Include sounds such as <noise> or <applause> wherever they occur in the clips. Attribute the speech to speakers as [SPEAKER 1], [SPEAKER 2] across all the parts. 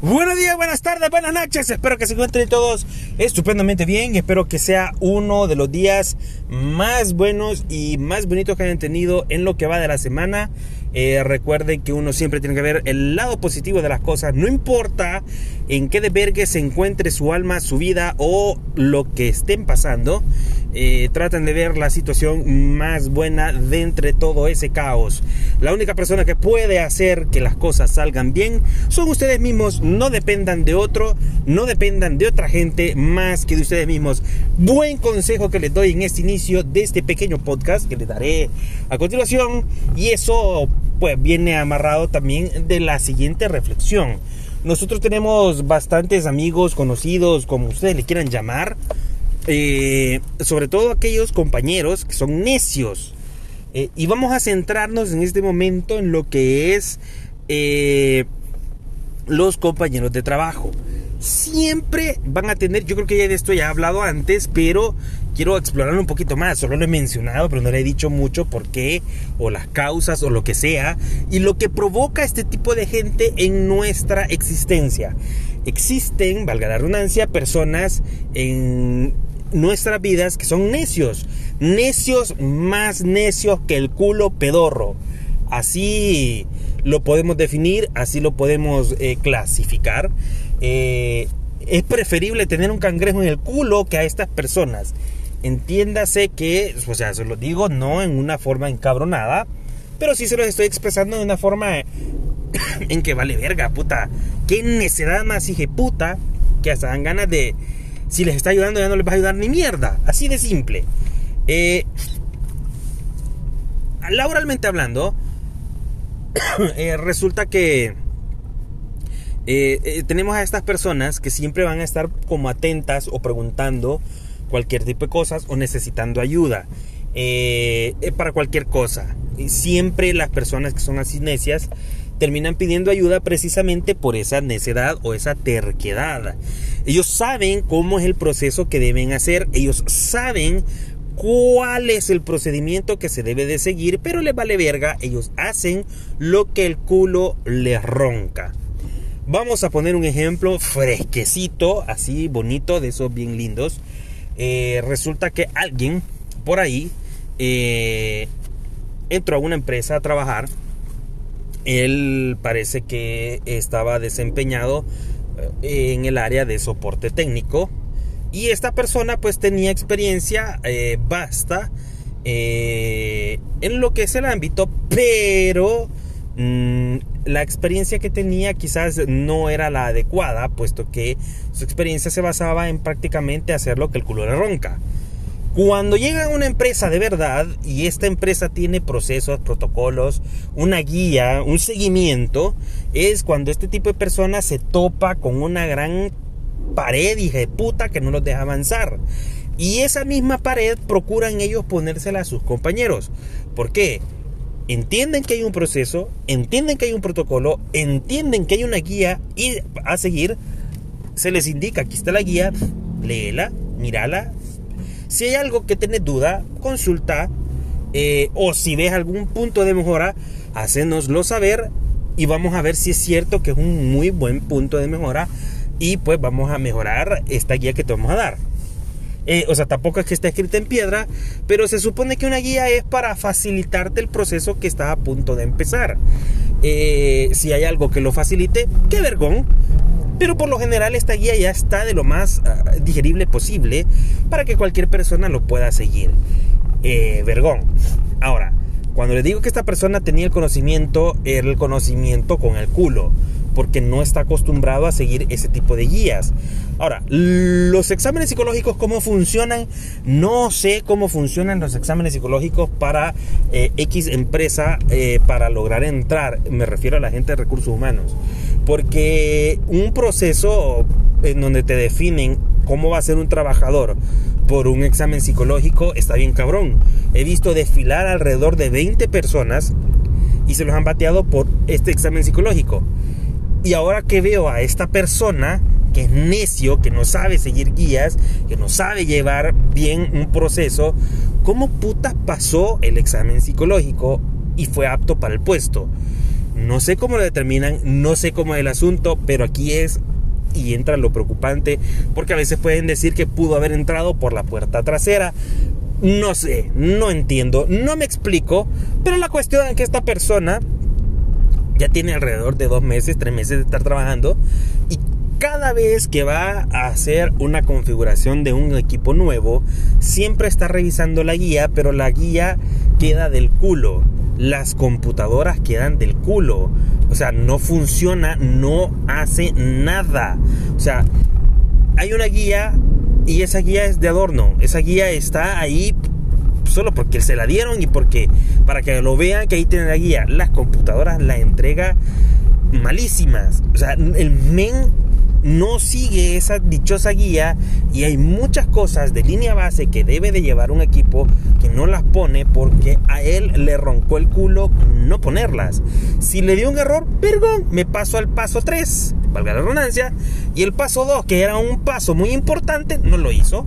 [SPEAKER 1] Buenos días, buenas tardes, buenas noches. Espero que se encuentren todos estupendamente bien. Espero que sea uno de los días más buenos y más bonitos que hayan tenido en lo que va de la semana. Eh, recuerden que uno siempre tiene que ver el lado positivo de las cosas. No importa en qué de se encuentre su alma, su vida o lo que estén pasando. Eh, traten de ver la situación más buena de entre todo ese caos. La única persona que puede hacer que las cosas salgan bien son ustedes mismos. No dependan de otro, no dependan de otra gente más que de ustedes mismos. Buen consejo que les doy en este inicio de este pequeño podcast que les daré a continuación. Y eso pues viene amarrado también de la siguiente reflexión. Nosotros tenemos bastantes amigos, conocidos, como ustedes le quieran llamar, eh, sobre todo aquellos compañeros que son necios. Eh, y vamos a centrarnos en este momento en lo que es eh, los compañeros de trabajo. Siempre van a tener, yo creo que ya de esto ya he hablado antes, pero quiero explorarlo un poquito más. Solo lo he mencionado, pero no le he dicho mucho por qué, o las causas, o lo que sea, y lo que provoca este tipo de gente en nuestra existencia. Existen, valga la redundancia, personas en nuestras vidas que son necios, necios más necios que el culo pedorro. Así lo podemos definir, así lo podemos eh, clasificar. Eh, es preferible tener un cangrejo en el culo que a estas personas. Entiéndase que, o sea, se lo digo no en una forma encabronada, pero sí se lo estoy expresando de una forma <coughs> en que vale verga, puta. Qué necedad más hije puta que hasta dan ganas de, si les está ayudando ya no les va a ayudar ni mierda. Así de simple. Eh, laboralmente hablando, <coughs> eh, resulta que eh, tenemos a estas personas que siempre van a estar como atentas o preguntando cualquier tipo de cosas o necesitando ayuda para cualquier cosa. Siempre las personas que son así necias terminan pidiendo ayuda precisamente por esa necedad o esa terquedad. Ellos saben cómo es el proceso que deben hacer, ellos saben cuál es el procedimiento que se debe de seguir, pero les vale verga, ellos hacen lo que el culo les ronca. Vamos a poner un ejemplo fresquecito, así bonito, de esos bien lindos. Eh, resulta que alguien por ahí eh, entró a una empresa a trabajar él parece que estaba desempeñado eh, en el área de soporte técnico y esta persona pues tenía experiencia eh, basta eh, en lo que es el ámbito pero mm, la experiencia que tenía quizás no era la adecuada puesto que su experiencia se basaba en prácticamente hacer lo que el culo le ronca cuando llega una empresa de verdad y esta empresa tiene procesos, protocolos, una guía, un seguimiento, es cuando este tipo de personas se topa con una gran pared, hija de puta, que no los deja avanzar. Y esa misma pared procuran ellos ponérsela a sus compañeros. ¿Por qué? Entienden que hay un proceso, entienden que hay un protocolo, entienden que hay una guía y a seguir se les indica, aquí está la guía, léela, mírala, si hay algo que tenés duda, consulta. Eh, o si ves algún punto de mejora, hacénoslo saber y vamos a ver si es cierto que es un muy buen punto de mejora y pues vamos a mejorar esta guía que te vamos a dar. Eh, o sea, tampoco es que esté escrita en piedra, pero se supone que una guía es para facilitarte el proceso que está a punto de empezar. Eh, si hay algo que lo facilite, qué vergón. Pero por lo general esta guía ya está de lo más ah, digerible posible para que cualquier persona lo pueda seguir. Eh, vergón. Ahora, cuando le digo que esta persona tenía el conocimiento, era el conocimiento con el culo, porque no está acostumbrado a seguir ese tipo de guías. Ahora, los exámenes psicológicos, ¿cómo funcionan? No sé cómo funcionan los exámenes psicológicos para eh, X empresa eh, para lograr entrar. Me refiero a la gente de recursos humanos. Porque un proceso en donde te definen cómo va a ser un trabajador por un examen psicológico está bien cabrón. He visto desfilar alrededor de 20 personas y se los han bateado por este examen psicológico. Y ahora que veo a esta persona que es necio, que no sabe seguir guías, que no sabe llevar bien un proceso, ¿cómo puta pasó el examen psicológico y fue apto para el puesto? No sé cómo lo determinan, no sé cómo es el asunto, pero aquí es y entra lo preocupante, porque a veces pueden decir que pudo haber entrado por la puerta trasera. No sé, no entiendo, no me explico, pero la cuestión es que esta persona ya tiene alrededor de dos meses, tres meses de estar trabajando y cada vez que va a hacer una configuración de un equipo nuevo, siempre está revisando la guía, pero la guía queda del culo. Las computadoras quedan del culo. O sea, no funciona, no hace nada. O sea, hay una guía y esa guía es de adorno. Esa guía está ahí solo porque se la dieron y porque para que lo vean que ahí tiene la guía. Las computadoras la entrega malísimas. O sea, el men no sigue esa dichosa guía y hay muchas cosas de línea base que debe de llevar un equipo que no las pone porque a él le roncó el culo no ponerlas. Si le dio un error, perdón, me paso al paso 3, valga la redundancia, y el paso 2, que era un paso muy importante, no lo hizo.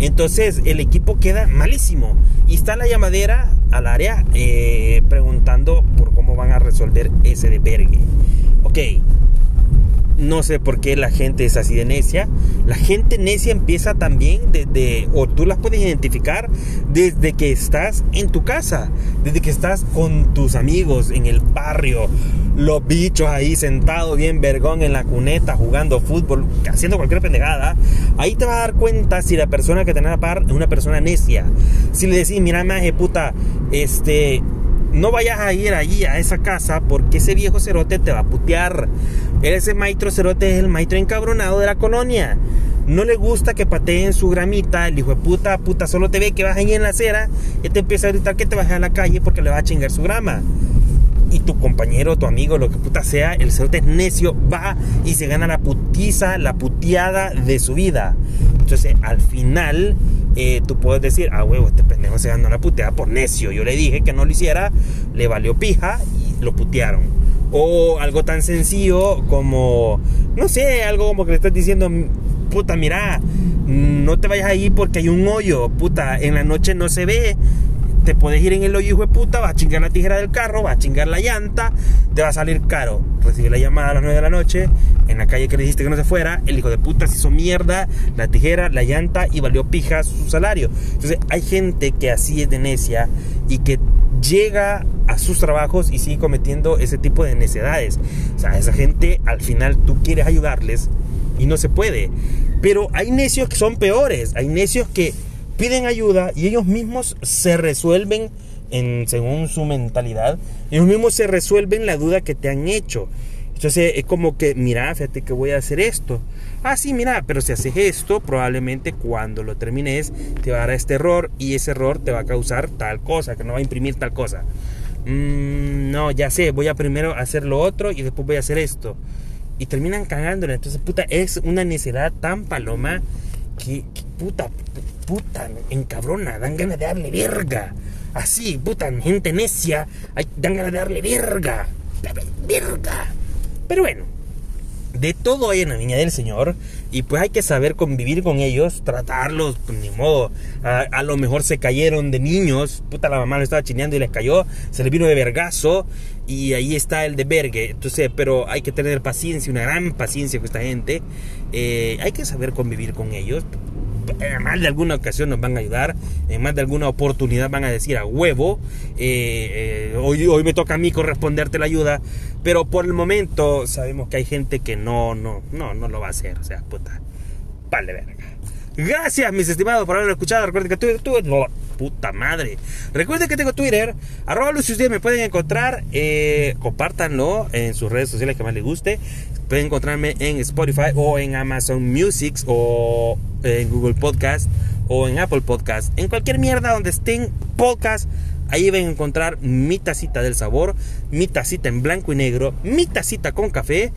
[SPEAKER 1] Entonces el equipo queda malísimo. Y está la llamadera al área eh, preguntando por cómo van a resolver ese de vergue. Ok, no sé por qué la gente es así de necia. La gente necia empieza también desde, o tú las puedes identificar desde que estás en tu casa, desde que estás con tus amigos en el barrio, los bichos ahí sentados bien vergón en la cuneta jugando fútbol, haciendo cualquier pendejada. Ahí te vas a dar cuenta si la persona que tenés a par es una persona necia. Si le decís, mira, maje, puta, este, no vayas a ir allí a esa casa porque ese viejo cerote te va a putear. Ese maestro cerote es el maestro encabronado de la colonia. No le gusta que pateen su gramita. El hijo de puta, puta, solo te ve que vas ahí en la acera y te empieza a gritar que te vas a la calle porque le va a chingar su grama. Tu compañero, tu amigo, lo que puta sea, el cerote es necio, va y se gana la putiza, la puteada de su vida. Entonces, al final, eh, tú puedes decir, ah, huevo, este pendejo se ganó la puteada por necio. Yo le dije que no lo hiciera, le valió pija y lo putearon. O algo tan sencillo como, no sé, algo como que le estás diciendo, puta, mira, no te vayas ahí porque hay un hoyo, puta, en la noche no se ve te puedes ir en el hoyo, hijo de puta, vas a chingar la tijera del carro, vas a chingar la llanta, te va a salir caro. Recibí la llamada a las 9 de la noche, en la calle que le dijiste que no se fuera, el hijo de puta se hizo mierda, la tijera, la llanta y valió pija su salario. Entonces hay gente que así es de necia y que llega a sus trabajos y sigue cometiendo ese tipo de necedades. O sea, esa gente al final tú quieres ayudarles y no se puede. Pero hay necios que son peores, hay necios que piden ayuda y ellos mismos se resuelven en, según su mentalidad, ellos mismos se resuelven la duda que te han hecho. Entonces es como que, mira, fíjate que voy a hacer esto. Ah, sí, mira, pero si haces esto, probablemente cuando lo termines te va a dar este error y ese error te va a causar tal cosa, que no va a imprimir tal cosa. Mm, no, ya sé, voy a primero hacer lo otro y después voy a hacer esto. Y terminan cagándole. Entonces, puta, es una necesidad tan paloma que, puta, puta, encabrona, dan ganas de darle verga. Así, puta, gente necia, dan ganas de darle verga. Verga. Pero bueno, de todo hay en la niña del Señor y pues hay que saber convivir con ellos, tratarlos, pues, ni modo. A, lo mejor se cayeron de niños, puta la mamá lo estaba chineando y les cayó, se les vino de vergazo y ahí está el de vergue. Entonces, pero hay que tener paciencia, una gran paciencia con esta gente. Eh, hay que saber convivir con ellos en más de alguna ocasión nos van a ayudar, en más de alguna oportunidad van a decir a huevo, eh, eh, hoy, hoy me toca a mí corresponderte la ayuda, pero por el momento sabemos que hay gente que no, no, no, no lo va a hacer, o sea, puta, vale verga. Gracias, mis estimados, por haberlo escuchado. Recuerden que Twitter, Twitter no, puta madre. Recuerden que tengo Twitter, arroba ustedes me pueden encontrar, eh, compártanlo en sus redes sociales que más les guste. Pueden encontrarme en Spotify o en Amazon Music o en Google Podcast o en Apple Podcast. En cualquier mierda donde estén podcast, ahí van a encontrar mi tacita del sabor, mi tacita en blanco y negro, mi tacita con café.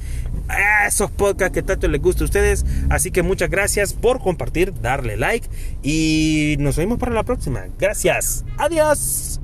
[SPEAKER 1] Esos podcasts que tanto les gusta a ustedes. Así que muchas gracias por compartir, darle like y nos vemos para la próxima. Gracias. Adiós.